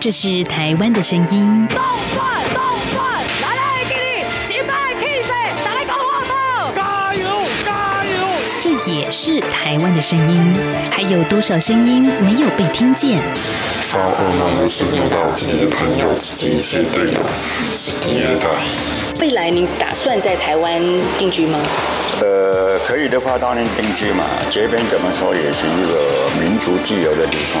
这是台湾的声音。动转动转，来来给你击败气势，再来讲话不？加油加油！这也是台湾的声音。还有多少声音没有被听见？发噩梦都是梦到自己的朋友、自己一些队友死敌约待。未来您打算在台湾定居吗？呃，可以的话当然定居嘛。这边怎么说也是一个民族自由的地方。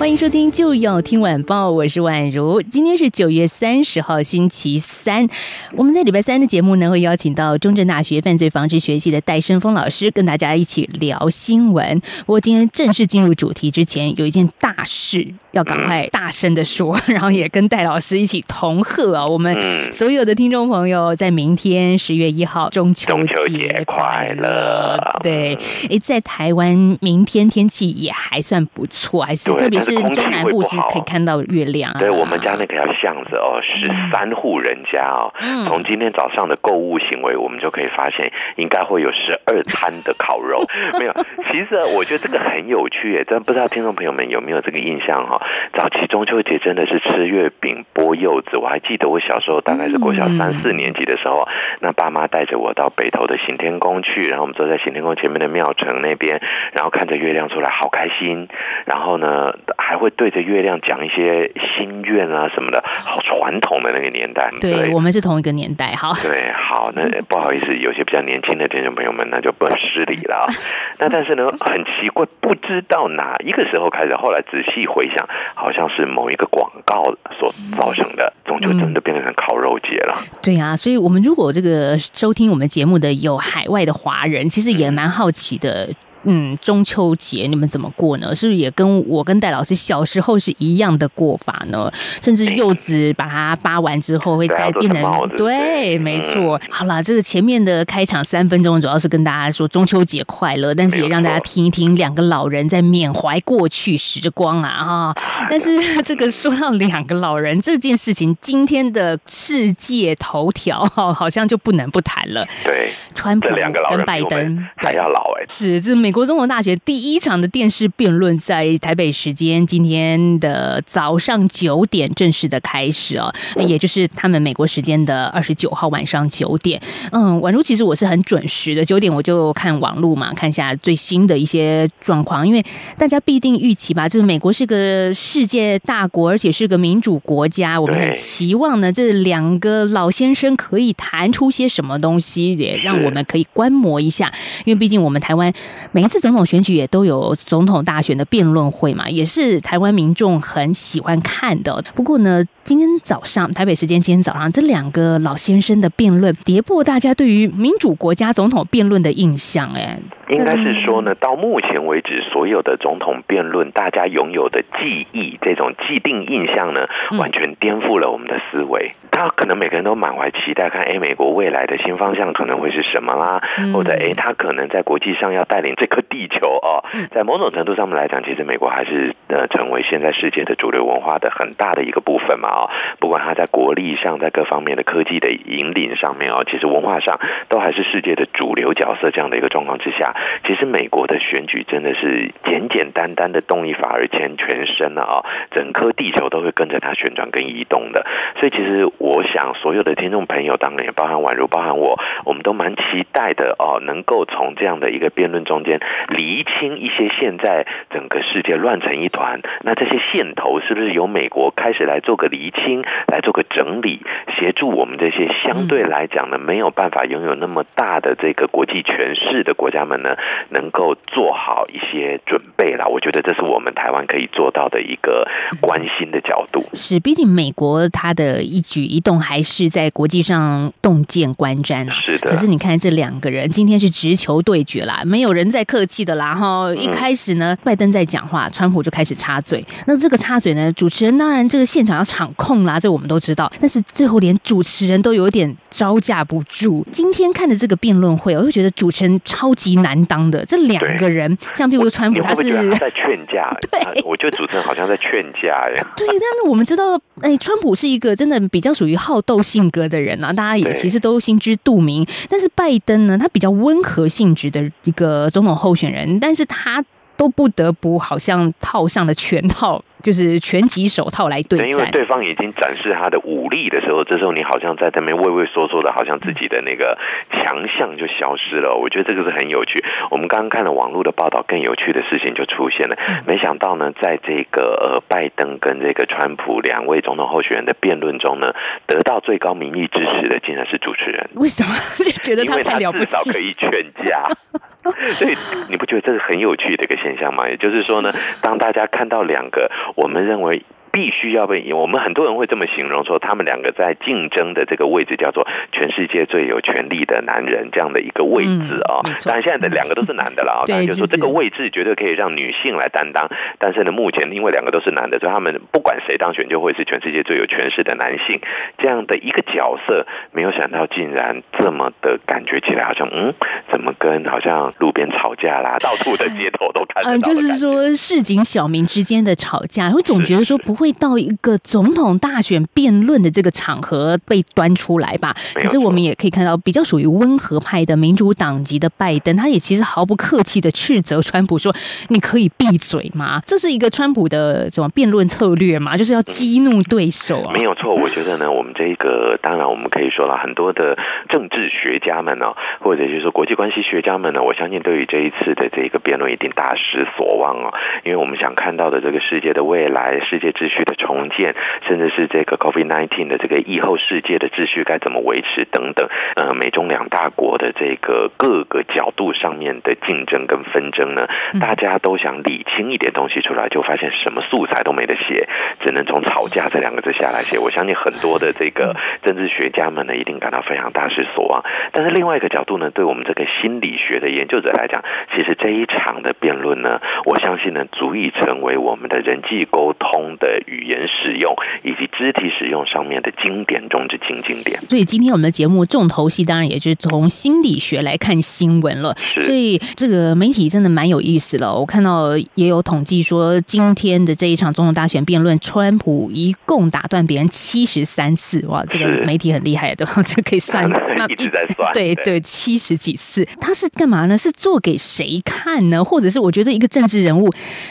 欢迎收听就要听晚报，我是宛如。今天是九月三十号，星期三。我们在礼拜三的节目呢，会邀请到中正大学犯罪防治学系的戴生峰老师，跟大家一起聊新闻。不过今天正式进入主题之前，有一件大事要赶快大声的说，然后也跟戴老师一起同贺啊！我们所有的听众朋友，在明天十月一号中秋节快乐。对，哎，在台湾明天天气也还算不错，还是特别是。中南部是可以看到月亮。对我们家那条巷子哦，十三户人家哦，从今天早上的购物行为，我们就可以发现，应该会有十二餐的烤肉。没有，其实我觉得这个很有趣耶，真不知道听众朋友们有没有这个印象哈？早期中秋节真的是吃月饼、剥柚子。我还记得我小时候大概是国小三四年级的时候，那爸妈带着我到北投的行天宫去，然后我们坐在行天宫前面的庙城那边，然后看着月亮出来，好开心。然后呢？还会对着月亮讲一些心愿啊什么的，好传统的那个年代。对我们是同一个年代，好。对，好，那不好意思，有些比较年轻的听众朋友们，那就不能失礼了。那但是呢，很奇怪，不知道哪一个时候开始，后来仔细回想，好像是某一个广告所造成的，终究真的变成烤肉节了。对啊，所以我们如果这个收听我们节目的有海外的华人，其实也蛮好奇的。嗯，中秋节你们怎么过呢？是不是也跟我跟戴老师小时候是一样的过法呢？甚至柚子把它扒完之后会带变成对，没错。好了，这个前面的开场三分钟主要是跟大家说中秋节快乐，但是也让大家听一听两个老人在缅怀过去时光啊哈。但是这个说到两个老人这件事情，今天的世界头条哈好像就不能不谈了。对，川普跟拜登还要老哎，是这美。美国总统大学第一场的电视辩论在台北时间今天的早上九点正式的开始哦，也就是他们美国时间的二十九号晚上九点。嗯，宛如其实我是很准时的，九点我就看网络嘛，看一下最新的一些状况，因为大家必定预期吧，就是美国是个世界大国，而且是个民主国家，我们很期望呢，这两个老先生可以谈出些什么东西，也让我们可以观摩一下，因为毕竟我们台湾。每一次总统选举也都有总统大选的辩论会嘛，也是台湾民众很喜欢看的。不过呢，今天早上台北时间今天早上这两个老先生的辩论，跌破大家对于民主国家总统辩论的印象。哎，应该是说呢，到目前为止，所有的总统辩论，大家拥有的记忆这种既定印象呢，完全颠覆了我们的思维。他可能每个人都满怀期待，看哎，美国未来的新方向可能会是什么啦，或者哎，他可能在国际上要带领这。颗地球哦，在某种程度上面来讲，其实美国还是呃成为现在世界的主流文化的很大的一个部分嘛哦，不管它在国力上，在各方面的科技的引领上面哦，其实文化上都还是世界的主流角色。这样的一个状况之下，其实美国的选举真的是简简单单的动一法而牵全身了啊，整颗地球都会跟着它旋转跟移动的。所以其实我想，所有的听众朋友，当然也包含宛如，包含我，我们都蛮期待的哦，能够从这样的一个辩论中间。厘清一些现在整个世界乱成一团，那这些线头是不是由美国开始来做个理清，来做个整理，协助我们这些相对来讲呢没有办法拥有那么大的这个国际权势的国家们呢，能够做好一些准备啦？我觉得这是我们台湾可以做到的一个关心的角度。是，毕竟美国它的一举一动还是在国际上洞见观瞻啊。是的可是你看这两个人今天是直球对决啦，没有人在客气的啦哈。一开始呢，拜登在讲话，川普就开始插嘴。那这个插嘴呢，主持人当然这个现场要场控啦，这我们都知道。但是最后连主持人都有点招架不住。今天看的这个辩论会，我就觉得主持人超级难当的。这两个人，像譬如说川普，你会会觉得是他在劝架？对啊我觉得主持人好像在劝架耶。对，但是我们知道，哎，川普是一个真的比较属于好斗性格的人啊，大家也其实都心知肚明。但是拜登呢，他比较温和性质的一个总统候选人，但是他都不得不好像套上了拳套，就是拳击手套来对对，因为战。对方已经展示他的武力的时候，这时候你好像在那边畏畏缩缩的，好像自己的那个强项就消失了。我觉得这个是很有趣。我们刚刚看了网络的报道，更有趣的事情就出现了。没想到呢，在这个呃拜登跟这个川普两位总统候选人的辩论中呢，得到最高民意支持的竟然是主持人。为什么就觉得他太了不起至少可？以劝架，所以你不觉得这是很有趣的一个现象吗？也就是说呢，当大家看到两个我们认为。必须要被我们很多人会这么形容说，他们两个在竞争的这个位置叫做全世界最有权力的男人这样的一个位置啊、当然现在的两个都是男的了啊，对 当然就说这个位置绝对可以让女性来担当。但是呢，目前因为两个都是男的，所以他们不管谁当选，就会是全世界最有权势的男性这样的一个角色。没有想到竟然这么的感觉起来，好像嗯，怎么跟好像路边吵架啦，到处的街头都看得到。就是说市井小民之间的吵架，我总觉得说不会到一个总统大选辩论的这个场合被端出来吧？可是我们也可以看到，比较属于温和派的民主党籍的拜登，他也其实毫不客气的斥责川普说：“你可以闭嘴吗？”这是一个川普的什么辩论策略嘛？就是要激怒对手啊。没有错，我觉得呢，我们这一个当然我们可以说了，很多的政治学家们呢、或者就是说国际关系学家们呢，我相信对于这一次的这个辩论一定大失所望哦，因为我们想看到的这个世界的未来、世界秩序的重建，甚至是这个 COVID-19 的这个疫后世界的秩序该怎么维持等等，呃，美中两大国的这个各个角度上面的竞争跟纷争呢，大家都想理清一点东西出来，就发现什么素材都没得写，只能从吵架这两个字下来写。我相信很多的这个政治学家们呢，一定感到非常大失所望。但是另外一个角度呢，对我们这个心理学的研究者来讲，其实这一场的辩论呢，我相信呢，足以成为我们的人际沟通的语言使用以及肢体使用上面的经典中之经经典。所以今天我们的节目重头戏当然也就是从心理学来看新闻了。是所以这个媒体真的蛮有意思的。我看到也有统计说，今天的这一场总统大选辩论，川普一共打断别人七十三次，哇，这个媒体很厉害的，这可以算 那一直在算对对对，七十几次，他是干嘛呢？是做给谁看呢？或者是我觉得一个政治人物，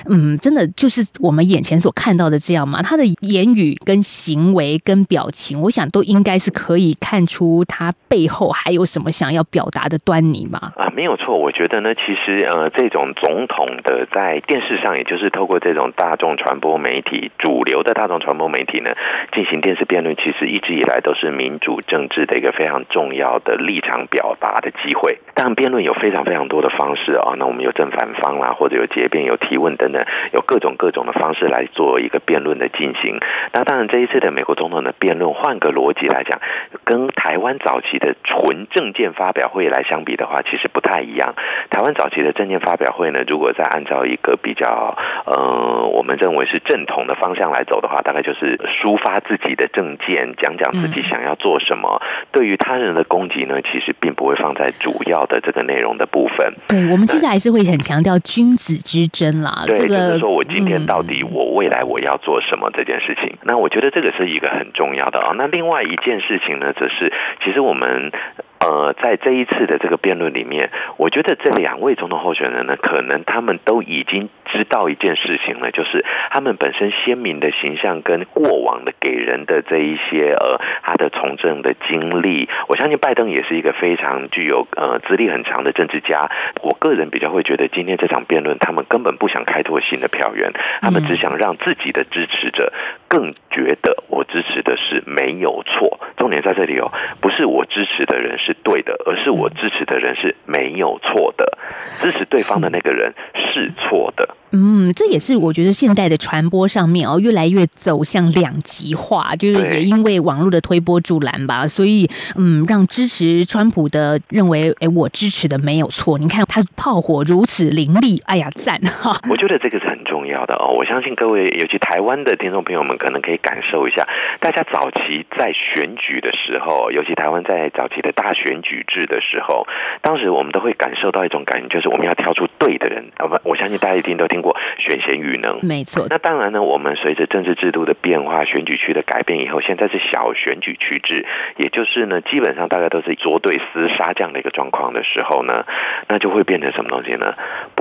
嗯，真的就是我们眼前所看到的这样吗？他的言语跟行为跟表情，我想都应该是可以看出他背后还有什么想要表达的端倪吧。啊，没有错。我觉得呢，其实呃，这种总统的在电视上，也就是透过这种大众传播媒体、主流的大众传播媒体呢，进行电视辩论，其实一直以来都是民主政治的一个非常重要的立场表达的机会。当然，辩论有非常非常多的方式啊、那我们有正反方啦，或者有结辩、有提问等等，有各种各种的方式来做一个辩论的进行。那当然，这一次的美国总统的辩论，换个逻辑来讲，跟台湾早期的纯政见发表会来相比的话，其实不太一样。台湾早期的政见发表会呢，如果再按照一个比较呃，我们认为是正统的方向来走的话，大概就是抒发自己的政见，讲讲自己想要做什么。对于他人的攻击呢，其实并不会放在主要的这个内容的部分。对我们接下来还是会很强调君子之争啦。对，这个就是说我今天到嗯底我未来我要做什么这件事情。那我觉得这个是一个很重要的啊。那另外一件事情呢，则是其实我们。呃，在这一次的这个辩论里面，我觉得这两位总统候选人呢，可能他们都已经知道一件事情了，就是他们本身鲜明的形象跟过往的给人的这一些呃他的从政的经历，我相信拜登也是一个非常具有呃资历很长的政治家。我个人比较会觉得，今天这场辩论，他们根本不想开拓新的票源，他们只想让自己的支持者更觉得我支持的是没有错。重点在这里哦，不是我支持的人是是对的，而是我支持的人是没有错的，支持对方的那个人是错的。嗯，这也是我觉得现代的传播上面哦，越来越走向两极化，就是也因为网络的推波助澜吧，所以嗯，让支持川普的认为，哎，我支持的没有错。你看他炮火如此凌厉，哎呀，赞哈！我觉得这个是很重要的哦。我相信各位，尤其台湾的听众朋友们，可能可以感受一下，大家早期在选举的时候，尤其台湾在早期的大选举制的时候，当时我们都会感受到一种感觉，就是我们要挑出对的人。啊，不，我相信大家一定都听过选贤与能。没错，那当然呢，我们随着政治制度的变化、选举区的改变以后，现在是小选举区制，也就是呢，基本上大家都是捉对厮杀这样的一个状况的时候呢，那就会变成什么东西呢？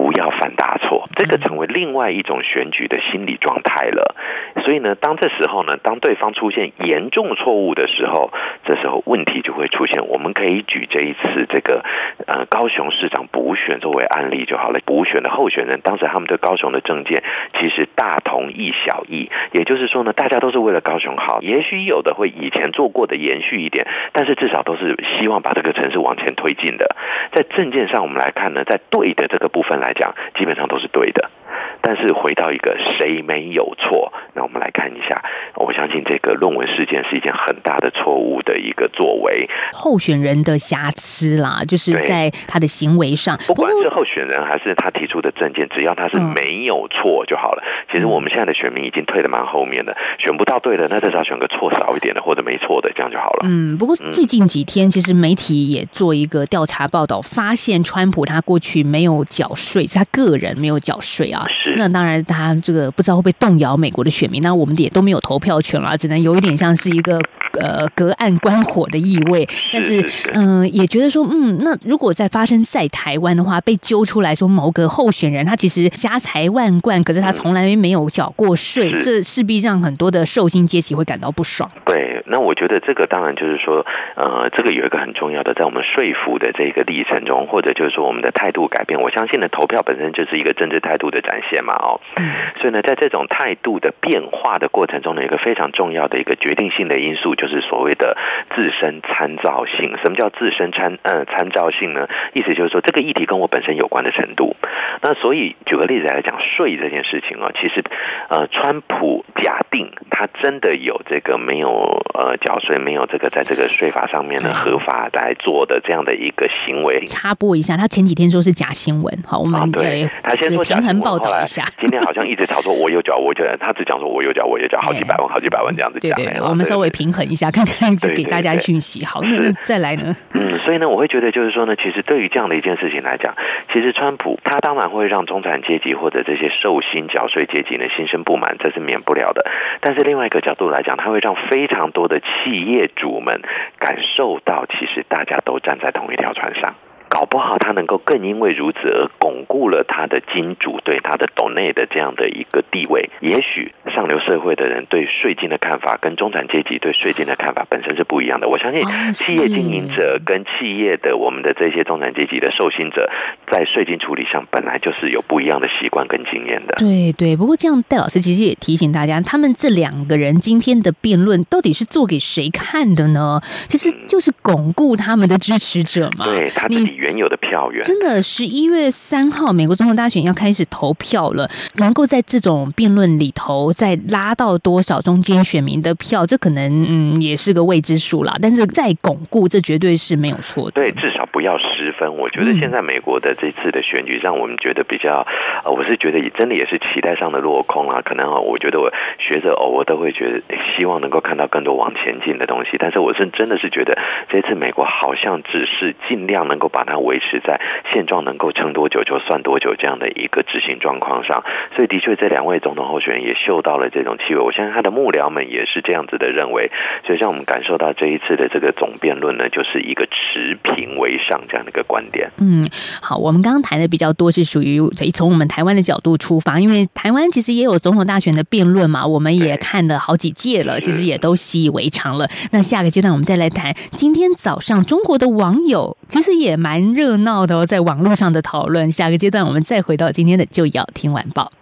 不要犯大错，这个成为另外一种选举的心理状态了。所以呢，当这时候呢，当对方出现严重错误的时候，这时候问题就会出现。我们可以举这一次这个呃高雄市长补选作为案例就好了。补选的候选人当时他们对高雄的政见其实大同一小异，也就是说呢，大家都是为了高雄好。也许有的会以前做过的延续一点，但是至少都是希望把这个城市往前推进的。在政见上我们来看呢，在对的这个部分来讲，基本上都是对的。但是回到一个谁没有错，那我们来看一下。我相信这个论文事件是一件很大的错误的一个作为，候选人的瑕疵啦，就是在他的行为上。不管是候选人还是他提出的证件，只要他是嗯没有错就好了。其实我们现在的选民已经退得蛮后面的，选不到对的，那至少选个错少一点的或者没错的，这样就好了。嗯，不过最近几天，其实媒体也做一个调查报道，发现川普他过去没有缴税，是他个人没有缴税啊。是那当然，他这个不知道会不会动摇美国的选民，那我们也都没有投票权了，只能有一点像是一个呃隔岸观火的意味。但是嗯、也觉得说，嗯，那如果再发生在台湾的话，被揪出来说某个候选人他其实家财万贯，可是他从来没有缴过税，这势必让很多的受薪阶级会感到不爽。对，那我觉得这个当然就是说，呃，这个有一个很重要的，在我们说服的这个历程中，或者就是说我们的态度改变，我相信呢，投票本身就是一个政治态度的展现嘛，哦，嗯所以呢，在这种态度的变化的过程中呢，有一个非常重要的一个决定性的因素，就是所谓的自身参照性。什么叫自身参呃参照性呢？意思就是说，这个议题跟我本身有关的程度。那所以举个例子来讲，税这件事情啊，其实呃，川普假定他真的有这个没有呃缴税，没有这个在这个税法上面呢合法来做的这样的一个行为。插播一下，他前几天说是假新闻，好，我们啊，对呃，他先说假平衡报道一下。今天好像一直吵说我有缴，我有缴，他只讲说我有缴，我有缴，好几百万，好几百万这样子对对对。我们稍微平衡一下，看看对给大家对讯息。好，那再来呢？嗯，所以呢，我会觉得就是说呢，其实对于这样的一件事情来讲，其实川普他当然会让中产阶级或者这些受薪缴税阶级呢心生不满，这是免不了的。但是另外一个角度来讲，他会让非常多的企业主们感受到，其实大家都站在同一条船上。搞不好他能够更因为如此而巩固了他的金主对他的斗内的这样的一个地位。也许上流社会的人对税金的看法跟中产阶级对税金的看法本身是不一样的。我相信企业经营者跟企业的我们的这些中产阶级的受薪者，在税金处理上本来就是有不一样的习惯跟经验的。对对，不过这样戴老师其实也提醒大家，他们这两个人今天的辩论到底是做给谁看的呢？其实就是巩固他们的支持者嘛。对他自你己原有的票源，真的，十一月三号美国总统大选要开始投票了，能够在这种辩论里头再拉到多少中间选民的票，这可能嗯也是个未知数啦。但是再巩固，这绝对是没有错的。对，至少不要失分。我觉得嗯现在美国的这次的选举，让我们觉得比较，呃，我是觉得也真的也是期待上的落空啊。可能啊，我觉得我学者偶尔都会觉得，希望能够看到更多往前进的东西。但是我是真的是觉得，这次美国好像只是尽量能够把它维持在现状，能够撑多久就算多久这样的一个执行状况上。所以的确，这两位总统候选人也嗅到了这种气味。我相信他的幕僚们也是这样子的认为。所以，让我们感受到这一次的这个总辩论呢，就是一个持平为上这样的一个观点。嗯，好，我们刚刚谈的比较多是属于从我们台湾的角度出发，因为台湾其实也有总统大选的辩论嘛，我们也看了好几届了，其实也都习以为常了。那下个阶段我们再来谈，今天早上中国的网友其实也蛮热闹的哦，在网络上的讨论。下个阶段我们再回到今天的就要听晚报。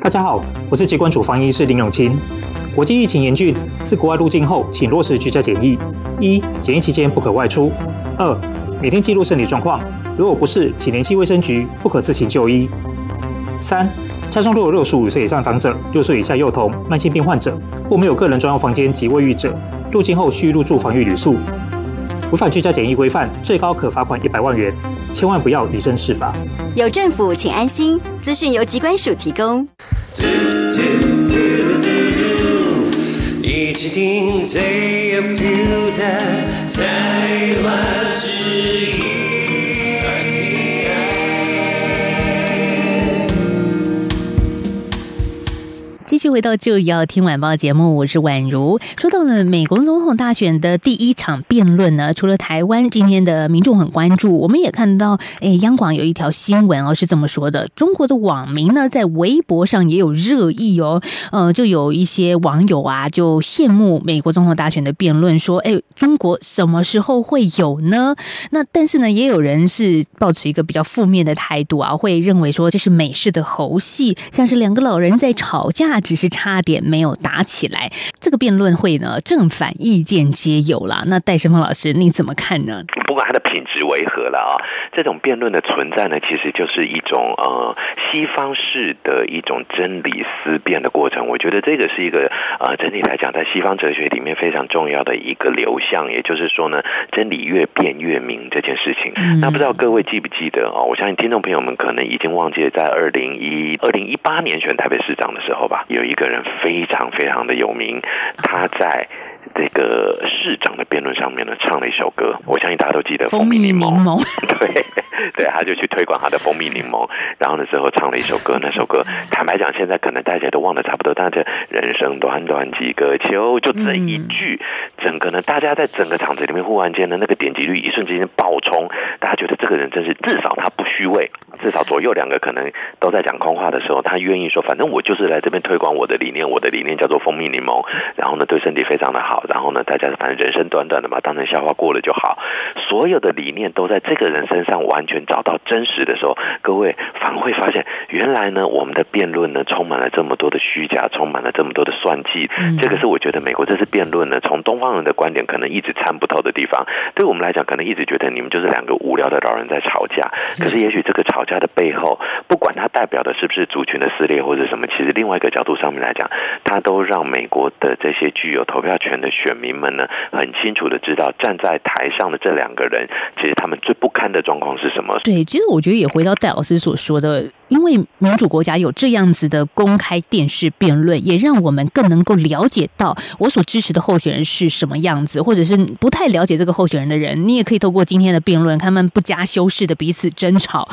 大家好，我是疾管处防医师林永清。国际疫情严峻，自国外入境后，请落实居家检疫：一、检疫期间不可外出；二、每天记录身体状况，如果不是，请联系卫生局，不可自行就医；三、家中若有六十五岁以上长者、六岁以下幼童、慢性病患者或没有个人专用房间及卫浴者，入境后需入住防疫旅宿。违反居家检疫规范，最高可罚款一百万元。千万不要以身试法。有政府，请安心。资讯由机关署提供。一起听最有 feel 的台湾回到就要听晚报节目，我是宛如。说到了美国总统大选的第一场辩论呢，除了台湾今天的民众很关注，我们也看到，哎，央广有一条新闻哦，是这么说的：中国的网民呢，在微博上也有热议哦，呃，就有一些网友啊，就羡慕美国总统大选的辩论，说，哎，中国什么时候会有呢？那但是呢，也有人是抱持一个比较负面的态度啊，会认为说这是美式的猴戏，像是两个老人在吵架。只是差点没有打起来，这个辩论会呢，正反意见皆有啦。那戴胜峰老师你怎么看呢？不管它的品质为何了啊，这种辩论的存在呢，其实就是一种呃西方式的一种真理思辨的过程。我觉得这个是一个呃整体来讲，在西方哲学里面非常重要的一个流向。也就是说呢，真理越辩越明这件事情。那不知道各位记不记得哦？我相信听众朋友们可能已经忘记了，在二零一二零一八年选台北市长的时候吧。有一一个人非常非常的有名，他在。这个市长的辩论上面呢，唱了一首歌，我相信大家都记得《蜂蜜柠檬》。对，对，他就去推广他的蜂蜜柠檬，然后呢之后唱了一首歌，那首歌坦白讲，现在可能大家都忘得差不多，但是人生短短几个秋，就这一句，整个呢，大家在整个场子里面忽然间呢那个点击率一瞬间爆冲，大家觉得这个人真是至少他不虚伪，至少左右两个可能都在讲空话的时候，他愿意说，反正我就是来这边推广我的理念，我的理念叫做蜂蜜柠檬，然后呢对身体非常的好。然后呢，大家反正人生短短的嘛，当成笑话过了就好。所有的理念都在这个人身上完全找到真实的时候，各位反而会发现，原来呢，我们的辩论呢，充满了这么多的虚假，充满了这么多的算计。这个是我觉得美国这次辩论呢，从东方人的观点可能一直参不透的地方。对我们来讲，可能一直觉得你们就是两个无聊的老人在吵架。可是也许这个吵架的背后，不管它代表的是不是族群的撕裂或者什么，其实另外一个角度上面来讲，它都让美国的这些具有投票权的。选民们呢，很清楚的知道站在台上的这两个人，其实他们最不堪的状况是什么？对，其实我觉得也回到戴老师所说的。因为民主国家有这样子的公开电视辩论，也让我们更能够了解到我所支持的候选人是什么样子，或者是不太了解这个候选人的人，你也可以透过今天的辩论，他们不加修饰的彼此争吵，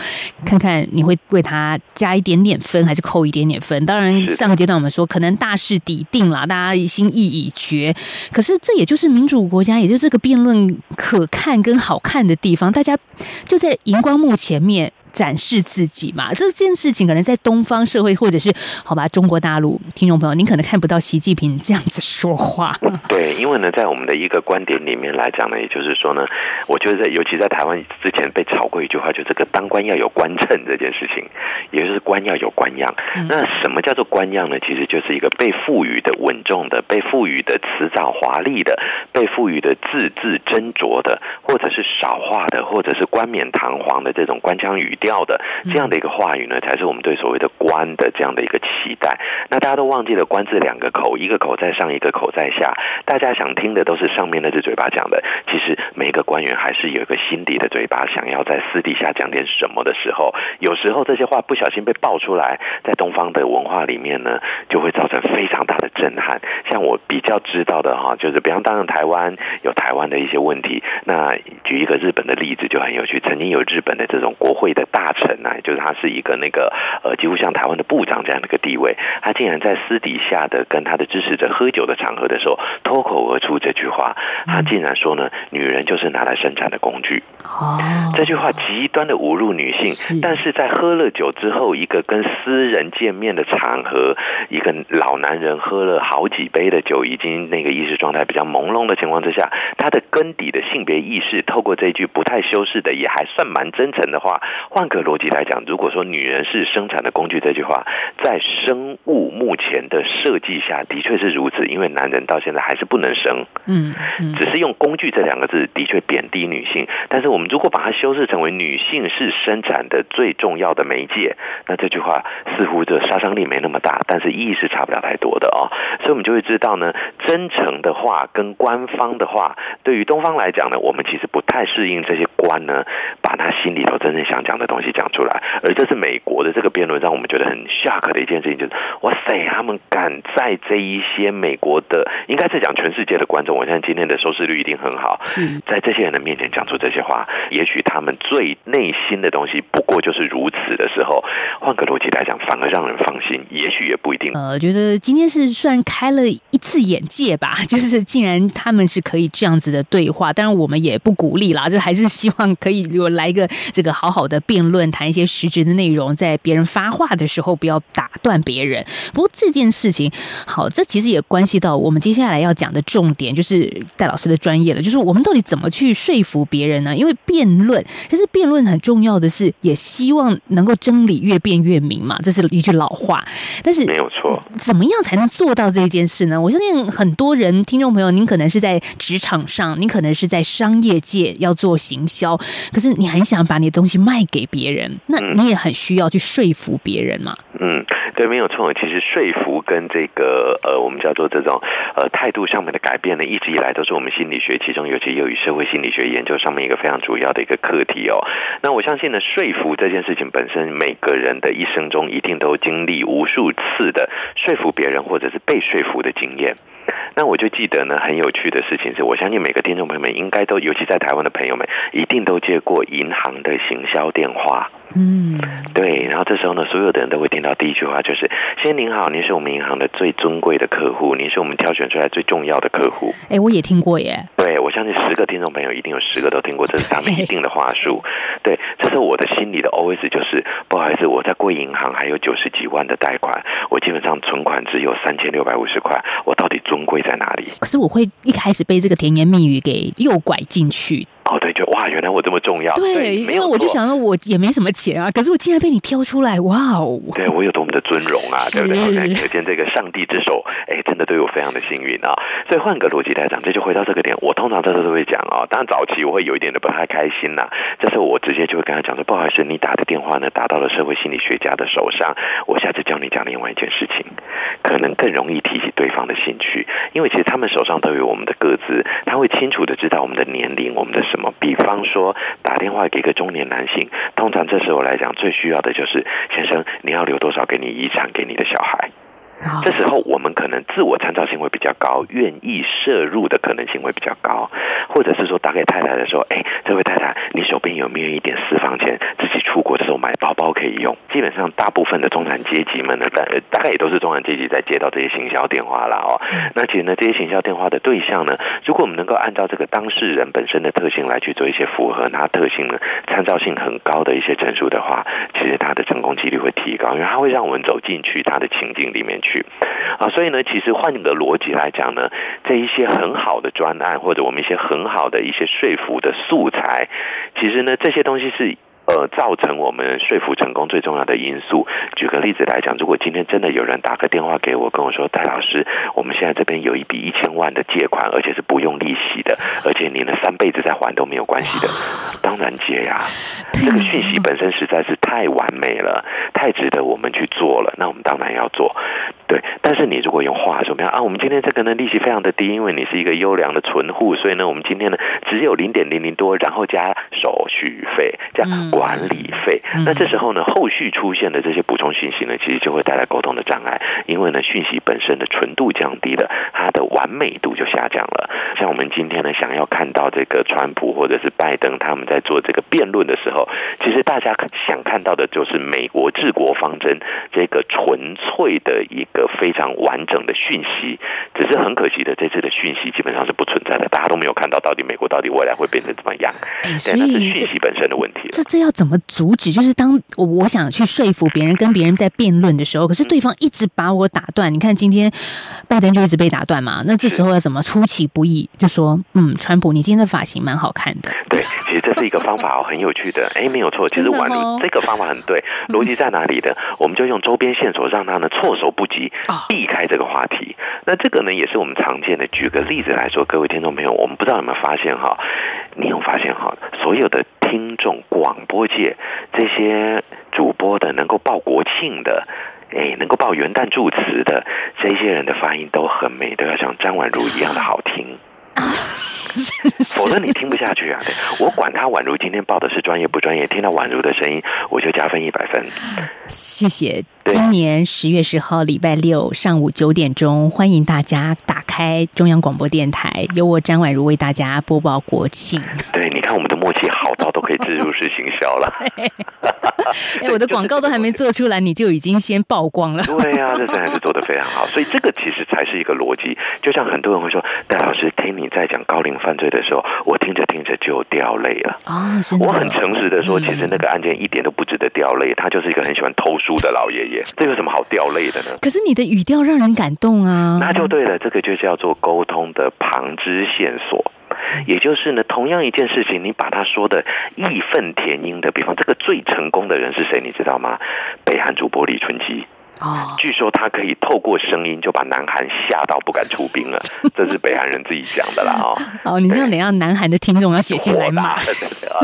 看看你会为他加一点点分，还是扣一点点分。当然，上个阶段我们说可能大势已定了，大家心意已决，可是这也就是民主国家，也就是这个辩论可看跟好看的地方，大家就在荧光幕前面。展示自己嘛，这件事情可能在东方社会，或者是好吧，中国大陆听众朋友，您可能看不到习近平这样子说话。对，因为呢，在我们的一个观点里面来讲呢，也就是说呢，我觉得在尤其在台湾之前被炒过一句话，就这个当官要有官称这件事情，也就是官要有官样。那什么叫做官样呢？其实就是一个被赋予的稳重的、被赋予的辞藻华丽的、被赋予的字字斟酌的，或者是少话的，或者是冠冕堂皇的这种官腔语。调的这样的一个话语呢，才是我们对所谓的官的这样的一个期待。那大家都忘记了官字两个口，一个口在上，一个口在下。大家想听的都是上面那只嘴巴讲的。其实每一个官员还是有一个心底的嘴巴，想要在私底下讲点什么的时候，有时候这些话不小心被爆出来，在东方的文化里面呢，就会造成非常大的震撼。像我比较知道的哈，就是比方当然台湾有台湾的一些问题。那举一个日本的例子就很有趣，曾经有日本的这种国会的。大臣呢，就是他是一个那个呃，几乎像台湾的部长这样的一个地位。他竟然在私底下的跟他的支持者喝酒的场合的时候，脱口而出这句话。他竟然说呢，女人就是拿来生产的工具。哦，这句话极端的侮辱女性。但是在喝了酒之后，一个跟私人见面的场合，一个老男人喝了好几杯的酒，已经那个意识状态比较朦胧的情况之下，他的根底的性别意识，透过这句不太修饰的也还算蛮真诚的话。换个逻辑来讲，如果说女人是生产的工具这句话，在生物目前的设计下的确是如此，因为男人到现在还是不能生。嗯只是用工具这两个字的确贬低女性，但是我们如果把它修饰成为女性是生产的最重要的媒介，那这句话似乎这杀伤力没那么大，但是意义是差不了太多的哦。所以我们就会知道呢，真诚的话跟官方的话，对于东方来讲呢，我们其实不太适应这些官呢，把他心里头真正想讲的东西讲出来。而这是美国的这个辩论，让我们觉得很 shock 的一件事情，就是哇塞，他们敢在这一些美国的，应该是讲全世界的观众，我相信今天的收视率一定很好，在这些人的面前讲出这些话，也许他们最内心的东西不过就是如此的时候，换个逻辑来讲，反而让人放心，也许也不一定。呃，觉得今天是算开了一次眼界吧，就是竟然他们是可以这样子的对话，当然我们也不鼓励啦，就还是希望可以有来一个这个好好的辩论，谈一些实质的内容，在别人发话的时候不要打断别人。不过这件事情，好，这其实也关系到我们接下来要讲的重点，就是戴老师的专业了，就是我们到底怎么去说服别人呢？因为辩论，其实辩论很重要的是，也希望能够真理越辩越明嘛，这是一句老话。但是没有错，怎么样才能做到这件事呢？我相信很多人，听众朋友，您可能是在职场上，您可能是在商业界要做行销，可是你很想把你的东西卖给别人，那你也很需要去说服别人嘛。嗯，对，没有错。其实说服跟这个呃，我们叫做这种呃态度上面的改变呢，一直以来都是我们心理学其中尤其由于社会心理学研究上面一个非常主要的一个课题哦。那我相信呢，说服这件事情本身，每个人的一生中一定都经历无数次的说服别人或者是被说服的经验。那我就记得呢，很有趣的事情是，我相信每个听众朋友们应该都，尤其在台湾的朋友们，一定都接过银行的行销电话。嗯，对，然后这时候呢，所有的人都会听到第一句话就是：“先生您好，您是我们银行的最尊贵的客户，您是我们挑选出来最重要的客户。”哎，我也听过耶。对，我相信十个听众朋友一定有十个都听过，这是他们一定的话术。对，这时候我的心里的 OS 就是：不好意思，我在贵银行还有九十几万的贷款，我基本上存款只有三千六百五十块，我到底尊贵在哪里？可是我会一开始被这个甜言蜜语给诱拐进去。哦，对，就哇，原来我这么重要。对，因为我就想说，我也没什么钱啊，可是我竟然被你挑出来，哇哦！对我有多么的尊荣啊，对不对？可见这个上帝之手，哎，真的对我非常的幸运啊。所以换个逻辑来讲，这就回到这个点，我通常这时候都会讲啊，当然早期我会有一点的不太开心呐。这时候我直接就会跟他讲说，不好意思，你打的电话呢打到了社会心理学家的手上，我下次教你讲另外一件事情，可能更容易提起对方的兴趣，因为其实他们手上都有我们的个资，他会清楚的知道我们的年龄，我们的什比方。说打电话给一个中年男性，通常这时候来讲，最需要的就是先生，你要留多少给你遗产给你的小孩。这时候我们可能自我参照性会比较高，愿意摄入的可能性会比较高，或者是说打给太太的时候，哎，这位太太，你手边有没有一点私房钱，自己出国的时候买包包可以用？基本上大部分的中产阶级们呢，大大概也都是中产阶级在接到这些行销电话了哦。那其实呢，这些行销电话的对象呢，如果我们能够按照这个当事人本身的特性来去做一些符合他特性呢，参照性很高的一些陈述的话，其实他的成功几率会提高，因为他会让我们走进去他的情境里面去。去啊，所以呢，其实换个逻辑来讲呢，这一些很好的专案，或者我们一些很好的一些说服的素材，其实呢，这些东西是。呃，造成我们说服成功最重要的因素。举个例子来讲，如果今天真的有人打个电话给我，跟我说：“戴老师，我们现在这边有一笔一千万的借款，而且是不用利息的，而且你呢三辈子再还都没有关系的。”当然接呀！这个讯息本身实在是太完美了，太值得我们去做了。那我们当然要做。对，但是你如果用话怎么样啊？我们今天这个呢利息非常的低，因为你是一个优良的存户，所以呢，我们今天呢只有零点零零多，然后加手续费，加。管理费，那这时候呢，后续出现的这些补充信息呢，其实就会带来沟通的障碍，因为呢，讯息本身的纯度降低了，它的完美度就下降了。像我们今天呢，想要看到这个川普或者是拜登他们在做这个辩论的时候，其实大家想看到的就是美国治国方针这个纯粹的一个非常完整的讯息。只是很可惜的，这次的讯息基本上是不存在的，大家都没有看到到底美国到底未来会变成怎么样。对，那是讯息本身的问题。这这要。怎么阻止？就是当我我想去说服别人，跟别人在辩论的时候，可是对方一直把我打断。你看今天拜登就一直被打断嘛，那这时候要怎么出其不意？就说：“嗯，川普，你今天的发型蛮好看的。”对，其实这是一个方法哦，很有趣的。哎，没有错，其实宛如这个方法很对，逻辑在哪里的？我们就用周边线索让他呢措手不及，避开这个话题。那这个呢，也是我们常见的。举个例子来说，各位听众朋友，我们不知道有没有发现哈？你有发现哈？所有的听众，广播界这些主播的，能够报国庆的。哎，能够报元旦祝词的这些人的发音都很美，都要像张婉如一样的好听，否则你听不下去啊！对我管他宛如今天报的是专业不专业，听到宛如的声音，我就加分一百分。谢谢。今年十月十号礼拜六上午九点钟，欢迎大家打开中央广播电台，由我张宛如为大家播报国庆。对，你看我们的默契好到都可以自入式行销了。哎，我的广告都还没做出来，你就已经先曝光了。对呀，这真的是做的非常好。所以这个其实才是一个逻辑。就像很多人会说，戴老师听你在讲高龄犯罪的时候，我听着听着就掉泪了。啊，我很诚实的说，其实那个案件一点都不值得掉泪，他就是一个很喜欢偷书的老爷爷。这有什么好掉泪的呢？可是你的语调让人感动啊！那就对了，这个就叫做沟通的旁支线索。也就是呢，同样一件事情，你把它说的义愤填膺的，比方这个最成功的人是谁？你知道吗？北韩主播李春基。哦，据说他可以透过声音就把南韩吓到不敢出兵了，这是北韩人自己讲的啦哦。哦，你这样等下南韩的听众要写信来骂啊？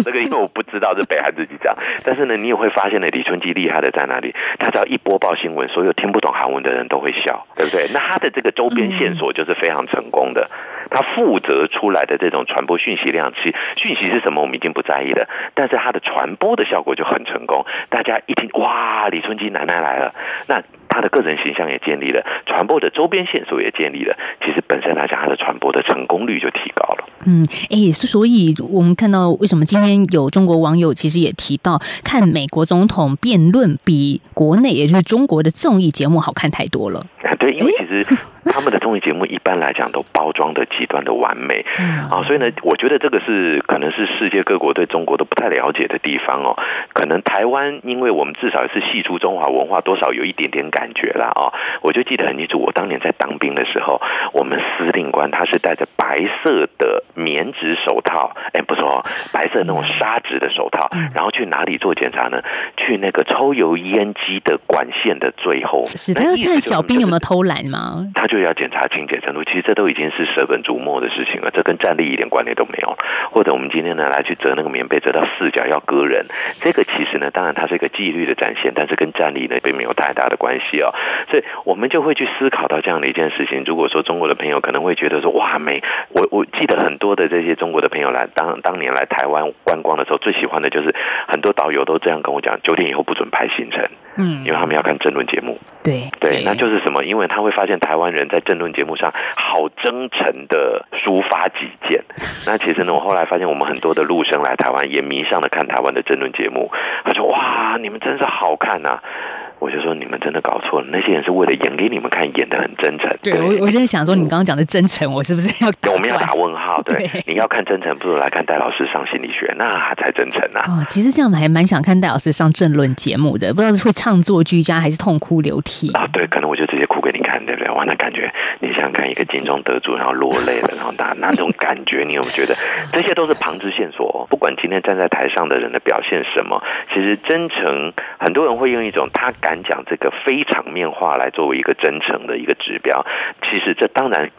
这 个因为我不知道是北韩自己讲，但是呢，你也会发现呢，李春基厉害的在哪里？他只要一播报新闻，所有听不懂韩文的人都会笑，对不对？那他的这个周边线索就是非常成功的。他负责出来的这种传播讯息量，其讯息是什么我们已经不在意了，但是他的传播的效果就很成功。大家一听，哇，李春基奶奶来了，那他的个人形象也建立了，传播的周边线索也建立了。其实本身来讲，他的传播的成功率就提高了。嗯，哎，所以我们看到为什么今天有中国网友其实也提到，看美国总统辩论比国内也就是中国的综艺节目好看太多了。对，因为其实。他们的综艺节目一般来讲都包装的极端的完美，啊，所以呢，我觉得这个是可能是世界各国对中国都不太了解的地方哦。可能台湾，因为我们至少是系出中华文化，多少有一点点感觉啦。啊。我就记得很清楚，我当年在当兵的时候，我们司令官他是戴着白色的棉质手套，哎，不错，白色那种纱质的手套，然后去哪里做检查呢？去那个抽油烟机的管线的最后。是他要看小兵有没有偷懒吗？他就。要检查清洁程度，其实这都已经是舍本逐末的事情了，这跟战力一点关联都没有。或者我们今天呢来去折那个棉被，折到四角要割人，这个其实呢，当然它是一个纪律的展现，但是跟战力呢并没有太大的关系哦。所以我们就会去思考到这样的一件事情。如果说中国的朋友可能会觉得说，哇，没我我记得很多的这些中国的朋友来当当年来台湾观光的时候，最喜欢的就是很多导游都这样跟我讲，九点以后不准排行程，嗯，因为他们要看争论节目。对对，那就是什么？因为他会发现台湾人在争论节目上好真诚的抒发己见。那其实呢，我后来发现我们很多的陆生来台湾也迷上了看台湾的争论节目。他说：“哇，你们真是好看呐！”我就说你们真的搞错了，那些人是为了演给你们看，演的很真诚。对我，我在想说，你刚刚讲的真诚，我是不是要？我们要打问号。对，你要看真诚，不如来看戴老师上心理学，那才真诚啊！哦，其实这样还蛮想看戴老师上政论节目的，不知道是会唱作居家，还是痛哭流涕啊？对，可能我就直接哭给你看，对不对？哇，那感觉你想想看，一个金钟得主，然后落泪了，然后那那种感觉，你有没有觉得这些都是旁支线索？不管今天站在台上的人的表现什么，其实真诚，很多人会用一种他敢讲这个。非场面话来作为一个真诚的一个指标，其实这当然。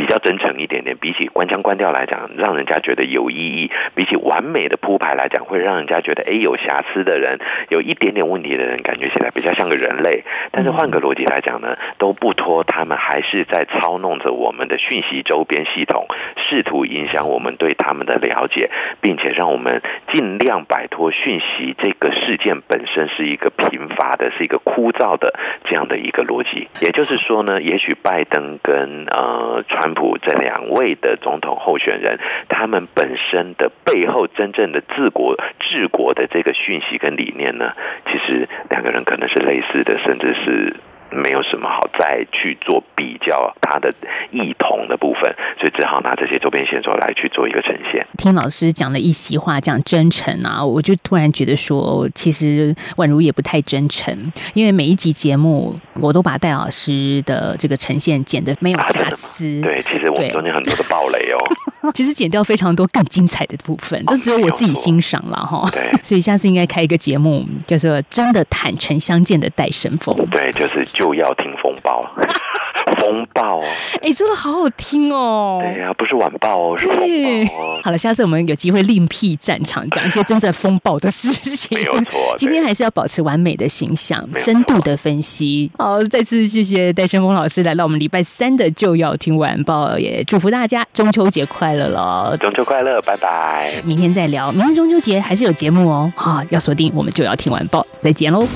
比较真诚一点点，比起关腔关调来讲，让人家觉得有意义；比起完美的铺排来讲，会让人家觉得哎有瑕疵的人，有一点点问题的人，感觉起来比较像个人类。但是换个逻辑来讲呢，都不脱他们还是在操弄着我们的讯息周边系统，试图影响我们对他们的了解，并且让我们尽量摆脱讯息这个事件本身是一个贫乏的、是一个枯燥的这样的一个逻辑。也就是说呢，也许拜登跟呃川。这两位的总统候选人，他们本身的背后真正的治国治国的这个讯息跟理念呢，其实两个人可能是类似的，甚至是没有什么好再去做比较它的异同的部分，所以只好拿这些周边线索来去做一个呈现。听老师讲了一席话，讲真诚啊，我就突然觉得说，其实宛如也不太真诚，因为每一集节目我都把戴老师的这个呈现剪得没有瑕疵。对，其实我们中间很多的暴雷哦，其实剪掉非常多更精彩的部分，都只有我自己欣赏了哈。对，所以下次应该开一个节目，叫做“真的坦诚相见的戴神风”。对，就是就要听风暴。风暴哦，哎，真的好好听哦。对呀，不是晚报哦，是风暴。好了，下次我们有机会另辟战场，讲一些真正风暴的事情。没有错，今天还是要保持完美的形象，深度的分析。好，再次谢谢戴胜峰老师来到我们礼拜三的就要听晚报，也祝福大家中秋节快乐了。中秋快乐，拜拜。明天再聊，明天中秋节还是有节目哦。好，要锁定我们就要听晚报，再见喽。